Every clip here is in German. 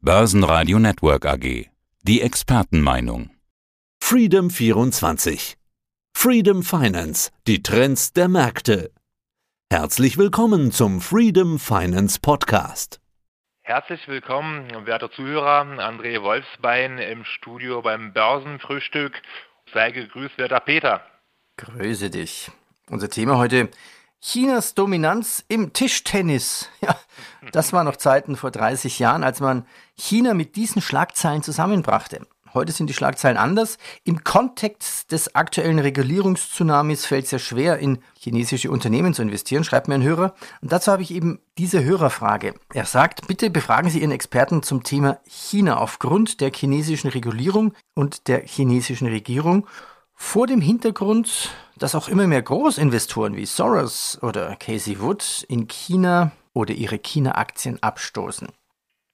Börsenradio Network AG. Die Expertenmeinung. Freedom 24. Freedom Finance. Die Trends der Märkte. Herzlich willkommen zum Freedom Finance Podcast. Herzlich willkommen, werte Zuhörer. André Wolfsbein im Studio beim Börsenfrühstück. Sei gegrüßt, werter Peter. Grüße dich. Unser Thema heute Chinas Dominanz im Tischtennis. Ja, das war noch Zeiten vor 30 Jahren, als man China mit diesen Schlagzeilen zusammenbrachte. Heute sind die Schlagzeilen anders. Im Kontext des aktuellen Regulierungstsunamis fällt es ja schwer, in chinesische Unternehmen zu investieren, schreibt mir ein Hörer. Und dazu habe ich eben diese Hörerfrage. Er sagt, bitte befragen Sie Ihren Experten zum Thema China aufgrund der chinesischen Regulierung und der chinesischen Regierung vor dem Hintergrund, dass auch immer mehr Großinvestoren wie Soros oder Casey Wood in China oder ihre China-Aktien abstoßen.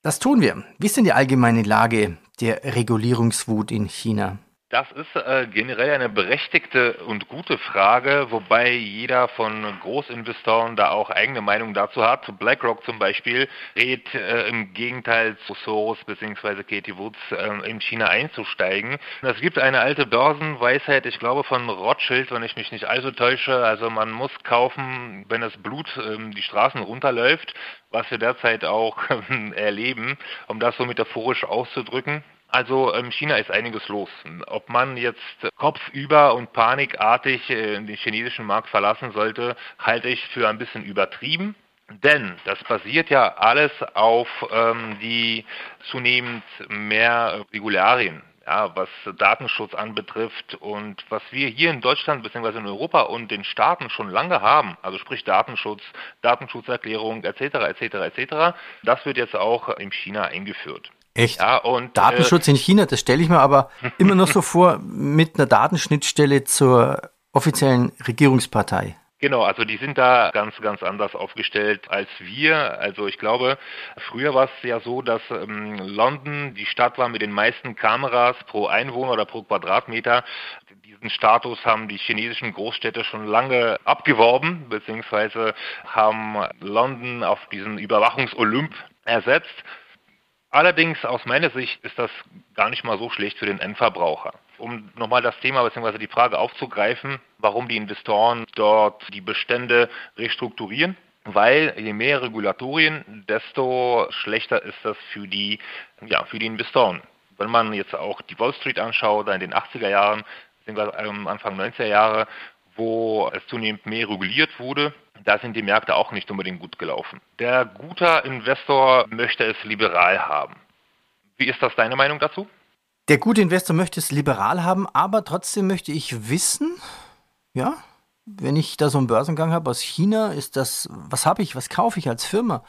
Das tun wir. Wie ist denn die allgemeine Lage der Regulierungswut in China? Das ist äh, generell eine berechtigte und gute Frage, wobei jeder von Großinvestoren da auch eigene Meinung dazu hat. BlackRock zum Beispiel rät äh, im Gegenteil zu Soros bzw. Katie Woods äh, in China einzusteigen. Es gibt eine alte Börsenweisheit, ich glaube von Rothschild, wenn ich mich nicht allzu täusche. Also man muss kaufen, wenn das Blut ähm, die Straßen runterläuft, was wir derzeit auch erleben, um das so metaphorisch auszudrücken. Also in ähm, China ist einiges los. Ob man jetzt kopfüber und panikartig äh, den chinesischen Markt verlassen sollte, halte ich für ein bisschen übertrieben. Denn das basiert ja alles auf ähm, die zunehmend mehr Regularien, ja, was Datenschutz anbetrifft und was wir hier in Deutschland bzw. in Europa und den Staaten schon lange haben, also sprich Datenschutz, Datenschutzerklärung etc. etc. etc. Das wird jetzt auch in China eingeführt. Echt? Ja, und, Datenschutz äh, in China, das stelle ich mir aber immer noch so vor mit einer Datenschnittstelle zur offiziellen Regierungspartei. Genau, also die sind da ganz, ganz anders aufgestellt als wir. Also ich glaube, früher war es ja so, dass ähm, London die Stadt war mit den meisten Kameras pro Einwohner oder pro Quadratmeter. Diesen Status haben die chinesischen Großstädte schon lange abgeworben, beziehungsweise haben London auf diesen Überwachungsolymp ersetzt. Allerdings aus meiner Sicht ist das gar nicht mal so schlecht für den Endverbraucher. Um nochmal das Thema bzw. die Frage aufzugreifen, warum die Investoren dort die Bestände restrukturieren. Weil je mehr Regulatorien, desto schlechter ist das für die, ja, für die Investoren. Wenn man jetzt auch die Wall Street anschaut, in den 80er Jahren, Anfang 90er Jahre, wo es zunehmend mehr reguliert wurde, da sind die Märkte auch nicht unbedingt gut gelaufen. Der gute Investor möchte es liberal haben. Wie ist das deine Meinung dazu? Der gute Investor möchte es liberal haben, aber trotzdem möchte ich wissen, ja, wenn ich da so einen Börsengang habe aus China, ist das, was habe ich, was kaufe ich als Firma?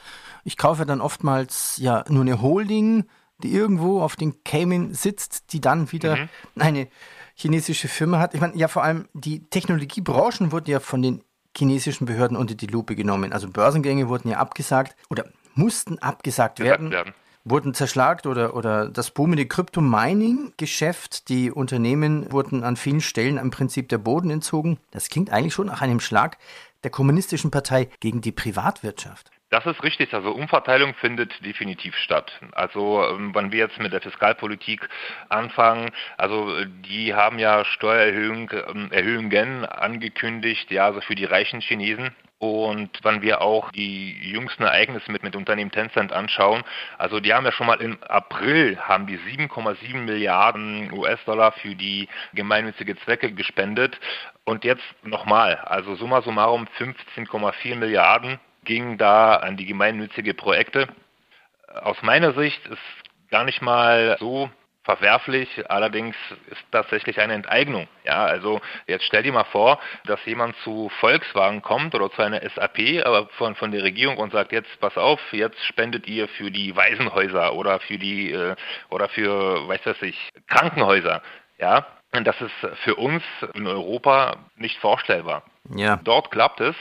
Ich kaufe dann oftmals ja nur eine Holding, die irgendwo auf den Cayman sitzt, die dann wieder mhm. eine chinesische Firma hat. Ich meine, ja, vor allem die Technologiebranchen wurden ja von den chinesischen Behörden unter die Lupe genommen. Also Börsengänge wurden ja abgesagt oder mussten abgesagt werden. werden. Wurden zerschlagt oder, oder das boomende Crypto-Mining-Geschäft, die Unternehmen wurden an vielen Stellen im Prinzip der Boden entzogen. Das klingt eigentlich schon nach einem Schlag der kommunistischen Partei gegen die Privatwirtschaft. Das ist richtig. Also Umverteilung findet definitiv statt. Also ähm, wenn wir jetzt mit der Fiskalpolitik anfangen, also die haben ja Steuererhöhungen ähm, angekündigt, ja, also für die reichen Chinesen. Und wenn wir auch die jüngsten Ereignisse mit, mit Unternehmen Tencent anschauen, also die haben ja schon mal im April haben die 7,7 Milliarden US-Dollar für die gemeinnützige Zwecke gespendet. Und jetzt nochmal, also summa summarum 15,4 Milliarden ging da an die gemeinnützige Projekte. Aus meiner Sicht ist gar nicht mal so verwerflich, allerdings ist tatsächlich eine Enteignung. Ja, also jetzt stell dir mal vor, dass jemand zu Volkswagen kommt oder zu einer SAP, aber von, von der Regierung und sagt jetzt, pass auf, jetzt spendet ihr für die Waisenhäuser oder für die äh, oder für, weiß was ich, Krankenhäuser. Ja, das ist für uns in Europa nicht vorstellbar. Ja. Dort klappt es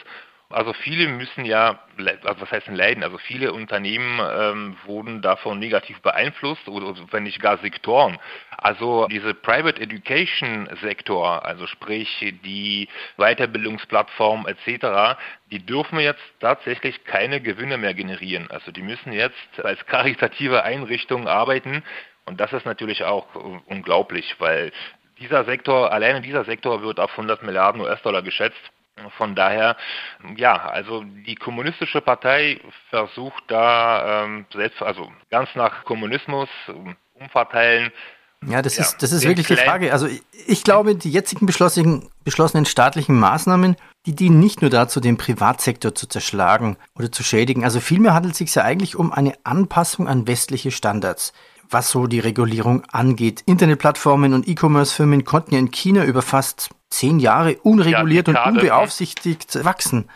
Also viele müssen ja, also was heißt denn leiden? Also viele Unternehmen ähm, wurden davon negativ beeinflusst oder wenn nicht gar Sektoren. Also diese Private Education Sektor, also sprich die Weiterbildungsplattform etc., die dürfen jetzt tatsächlich keine Gewinne mehr generieren. Also die müssen jetzt als karitative Einrichtungen arbeiten und das ist natürlich auch unglaublich, weil dieser Sektor, alleine dieser Sektor wird auf 100 Milliarden US-Dollar geschätzt. Von daher, ja, also die kommunistische Partei versucht da ähm, selbst, also ganz nach Kommunismus ähm, umverteilen. Ja, das ja, ist, das ist wirklich die Frage. Also ich glaube, die jetzigen beschlossenen, beschlossenen staatlichen Maßnahmen, die dienen nicht nur dazu, den Privatsektor zu zerschlagen oder zu schädigen. Also vielmehr handelt es sich ja eigentlich um eine Anpassung an westliche Standards was so die Regulierung angeht. Internetplattformen und E-Commerce-Firmen konnten ja in China über fast zehn Jahre unreguliert ja, und unbeaufsichtigt wachsen.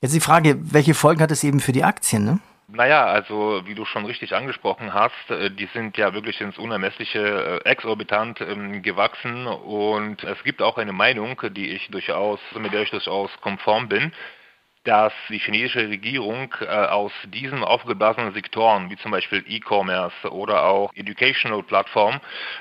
Jetzt die Frage, welche Folgen hat es eben für die Aktien? Ne? Naja, also wie du schon richtig angesprochen hast, äh, die sind ja wirklich ins Unermessliche äh, exorbitant ähm, gewachsen und es gibt auch eine Meinung, die ich durchaus, mit der ich durchaus konform bin, dass die chinesische Regierung äh, aus diesen aufgeblasenen Sektoren, wie zum Beispiel E-Commerce oder auch Educational Plattform,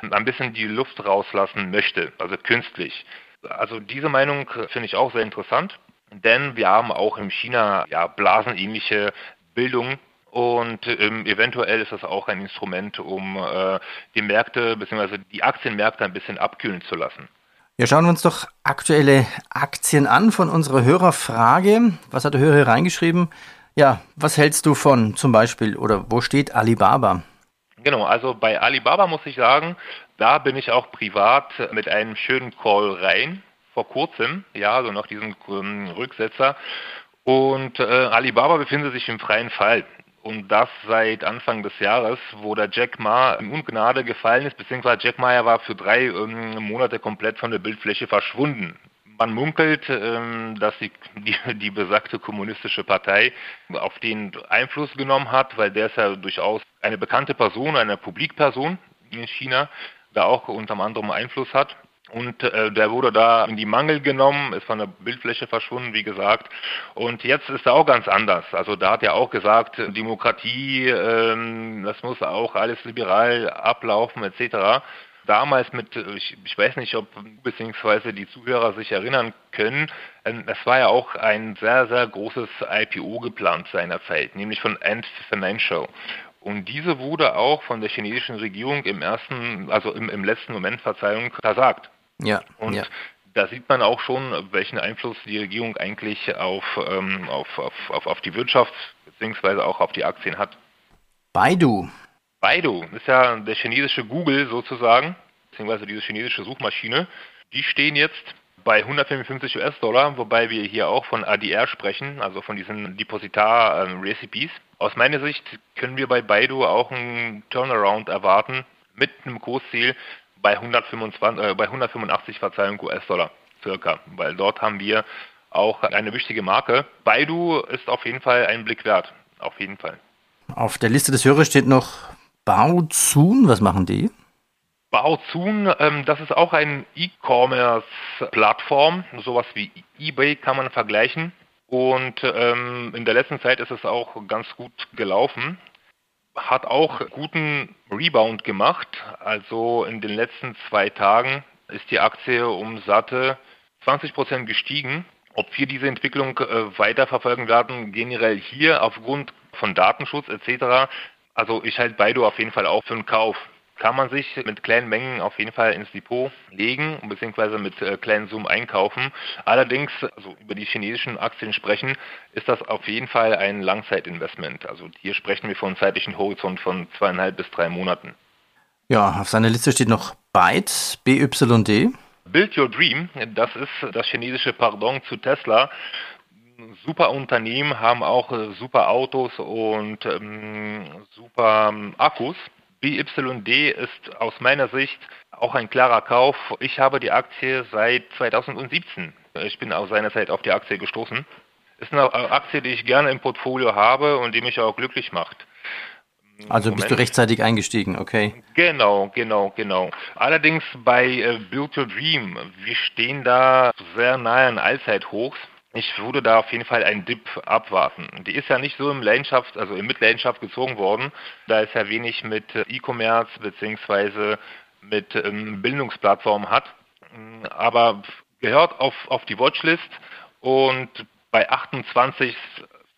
ein bisschen die Luft rauslassen möchte, also künstlich. Also diese Meinung finde ich auch sehr interessant, denn wir haben auch in China ja blasenähnliche Bildung und ähm, eventuell ist das auch ein Instrument, um äh, die Märkte bzw. die Aktienmärkte ein bisschen abkühlen zu lassen. Ja, schauen wir uns doch aktuelle Aktien an von unserer Hörerfrage. Was hat der Hörer hier reingeschrieben? Ja, was hältst du von zum Beispiel oder wo steht Alibaba? Genau, also bei Alibaba muss ich sagen, da bin ich auch privat mit einem schönen Call rein, vor kurzem, ja, also nach diesem ähm, Rücksetzer. Und äh, Alibaba befindet sich im freien Fall und das seit Anfang des Jahres, wo der Jack Ma in Ungnade gefallen ist, beziehungsweise Jack Ma war für drei ähm, Monate komplett von der Bildfläche verschwunden. Man munkelt, ähm, dass die, die, die, besagte kommunistische Partei auf den Einfluss genommen hat, weil der ist ja durchaus eine bekannte Person, eine Publikperson in China, da auch unter anderem Einfluss hat. Und äh, der wurde da in die Mangel genommen, ist von der Bildfläche verschwunden, wie gesagt. Und jetzt ist er auch ganz anders. Also da hat er auch gesagt, Demokratie, ähm, das muss auch alles liberal ablaufen, etc. Damals mit, ich, ich weiß nicht, ob beziehungsweise die Zuhörer sich erinnern können, ähm, es war ja auch ein sehr, sehr großes IPO geplant seinerzeit, nämlich von Ant Financial. Und diese wurde auch von der chinesischen Regierung im ersten, also im, im letzten Moment, Verzeihung, versagt. Ja. Und ja. da sieht man auch schon, welchen Einfluss die Regierung eigentlich auf, ähm, auf, auf, auf, auf die Wirtschaft beziehungsweise auch auf die Aktien hat. Baidu. Baidu ist ja der chinesische Google sozusagen, beziehungsweise diese chinesische Suchmaschine. Die stehen jetzt bei 155 US-Dollar, wobei wir hier auch von ADR sprechen, also von diesen Depositar-Recipes. Aus meiner Sicht können wir bei Baidu auch einen Turnaround erwarten mit einem Kursziel bei 125, äh, bei 185 Verzeihung US-Dollar circa, weil dort haben wir auch eine wichtige Marke. Baidu ist auf jeden Fall einen Blick wert, auf jeden Fall. Auf der Liste des Hörers steht noch Baozun, was machen die? Baozun, ähm, das ist auch eine E-Commerce-Plattform, sowas wie eBay kann man vergleichen. Und ähm, in der letzten Zeit ist es auch ganz gut gelaufen hat auch guten Rebound gemacht. Also in den letzten zwei Tagen ist die Aktie um satte 20 Prozent gestiegen. Ob wir diese Entwicklung äh, weiter verfolgen werden, generell hier aufgrund von Datenschutz etc. Also ich halte Baidu auf jeden Fall auch für einen Kauf kann man sich mit kleinen Mengen auf jeden Fall ins Depot legen bzw. mit äh, kleinen Summen einkaufen. Allerdings, also über die chinesischen Aktien sprechen, ist das auf jeden Fall ein Langzeitinvestment. Also hier sprechen wir von einem zeitlichen Horizont von zweieinhalb bis drei Monaten. Ja, auf seiner Liste steht noch Byte, BYD. Build Your Dream, das ist das chinesische Pardon zu Tesla super Unternehmen, haben auch äh, super Autos und ähm, super ähm, Akkus. BYD ist aus meiner Sicht auch ein klarer Kauf. Ich habe die Aktie seit 2017. Ich bin aus seiner Zeit auf die Aktie gestoßen. Ist eine Aktie, die ich gerne im Portfolio habe und die mich auch glücklich macht. Also Moment. bist du rechtzeitig eingestiegen, okay? Genau, genau, genau. Allerdings bei äh, Build Your Dream, wir stehen da sehr nahe an Allzeithochs. Ich würde da auf jeden Fall einen Dip abwarten. Die ist ja nicht so im Leidenschaft, also in Mitleidenschaft gezogen worden. Da ist ja wenig mit E-Commerce beziehungsweise mit ähm, Bildungsplattformen hat. Aber gehört auf, auf die Watchlist und bei 28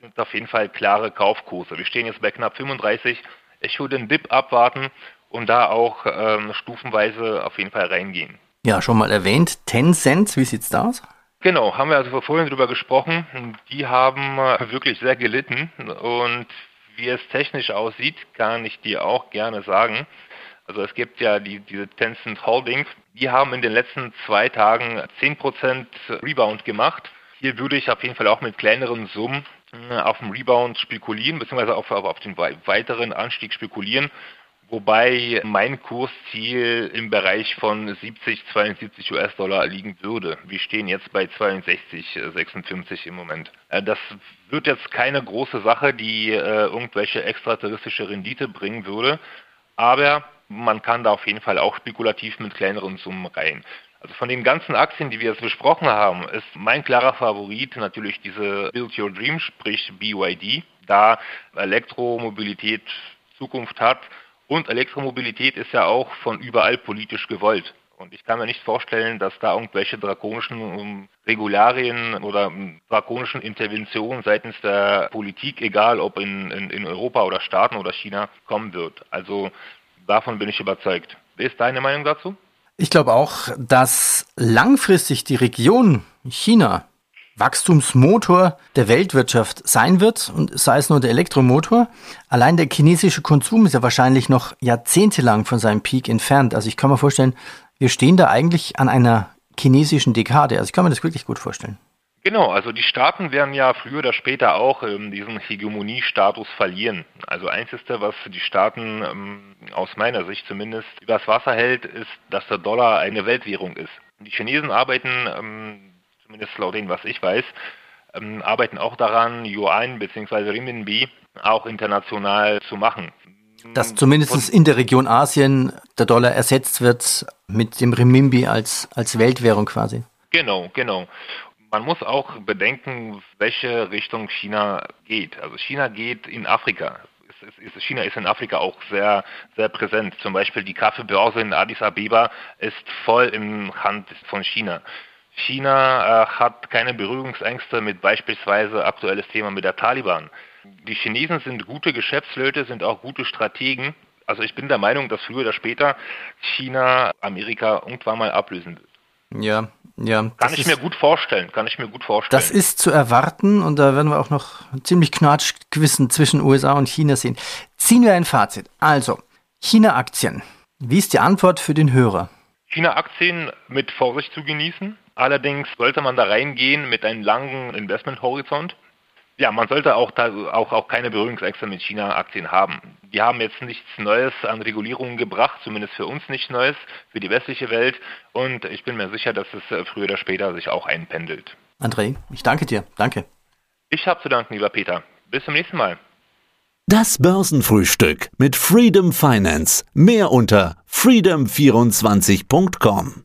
sind auf jeden Fall klare Kaufkurse. Wir stehen jetzt bei knapp 35. Ich würde den Dip abwarten und da auch ähm, stufenweise auf jeden Fall reingehen. Ja, schon mal erwähnt, Tencent, wie sieht's da aus? Genau, haben wir also vorhin drüber gesprochen. Die haben äh, wirklich sehr gelitten und wie es technisch aussieht, kann ich dir auch gerne sagen. Also es gibt ja die, diese Tencent Holding, die haben in den letzten zwei Tagen 10% Rebound gemacht. Hier würde ich auf jeden Fall auch mit kleineren Summen äh, auf den Rebound spekulieren, beziehungsweise auf, auf den weiteren Anstieg spekulieren wobei mein Kursziel im Bereich von 70, 72 US-Dollar liegen würde. Wir stehen jetzt bei 62, 56 im Moment. Äh, das wird jetzt keine große Sache, die äh, irgendwelche extraterrestrische Rendite bringen würde, aber man kann da auf jeden Fall auch spekulativ mit kleineren Summen rein. Also von den ganzen Aktien, die wir jetzt besprochen haben, ist mein klarer Favorit natürlich diese Build Your Dream, sprich BYD, da Elektromobilität Zukunft hat und Elektromobilität ist ja auch von überall politisch gewollt. Und ich kann mir nicht vorstellen, dass da irgendwelche drakonischen um, Regularien oder um, drakonischen Interventionen seitens der Politik, egal ob in, in, in Europa oder Staaten oder China, kommen wird. Also davon bin ich überzeugt. Wie ist deine Meinung dazu? Ich glaube auch, dass langfristig die Region China Wachstumsmotor der Weltwirtschaft sein wird und sei es nur der Elektromotor. Allein der chinesische Konsum ist ja wahrscheinlich noch jahrzehntelang von seinem Peak entfernt. Also ich kann mir vorstellen, wir stehen da eigentlich an einer chinesischen Dekade. Also ich kann mir das wirklich gut vorstellen. Genau, also die Staaten werden ja früher oder später auch ähm, diesen Hegemoniestatus verlieren. Also einzigste, was die Staaten ähm, aus meiner Sicht zumindest übers Wasser hält, ist, dass der Dollar eine Weltwährung ist. Die Chinesen arbeiten ähm, zumindest laut dem, was ich weiß, ähm, arbeiten auch daran, Yuan bzw. Renminbi auch international zu machen. Dass zumindest in der Region Asien der Dollar ersetzt wird mit dem Renminbi als, als Weltwährung quasi. Genau, genau. Man muss auch bedenken, welche Richtung China geht. Also China geht in Afrika. China ist in Afrika auch sehr, sehr präsent. Zum Beispiel die Kaffeebörse in Addis Abeba ist voll im Hand von China. China äh, hat keine Berührungsängste mit beispielsweise aktuelles Thema mit der Taliban. Die Chinesen sind gute Geschäftsleute, sind auch gute Strategen. Also ich bin der Meinung, dass früher oder später China Amerika irgendwann mal ablösen wird. Ja, ja. Kann ich ist, mir gut vorstellen, kann ich mir gut vorstellen. Das ist zu erwarten und da werden wir auch noch ziemlich Knatschgewissen zwischen USA und China sehen. Ziehen wir ein Fazit. Also, China-Aktien. Wie ist die Antwort für den Hörer? China-Aktien mit Vorsicht zu genießen. Allerdings sollte man da reingehen mit einem langen Investmenthorizont. Ja, man sollte auch, da, auch, auch keine Berührungsängste mit China-Aktien haben. Die haben jetzt nichts Neues an Regulierungen gebracht, zumindest für uns nichts Neues, für die westliche Welt. Und ich bin mir sicher, dass es äh, früher oder später sich auch einpendelt. André, ich danke dir. Danke. Ich habe zu danken, lieber Peter. Bis zum nächsten Mal. Das Börsenfrühstück mit Freedom Finance. Mehr unter freedom24.com.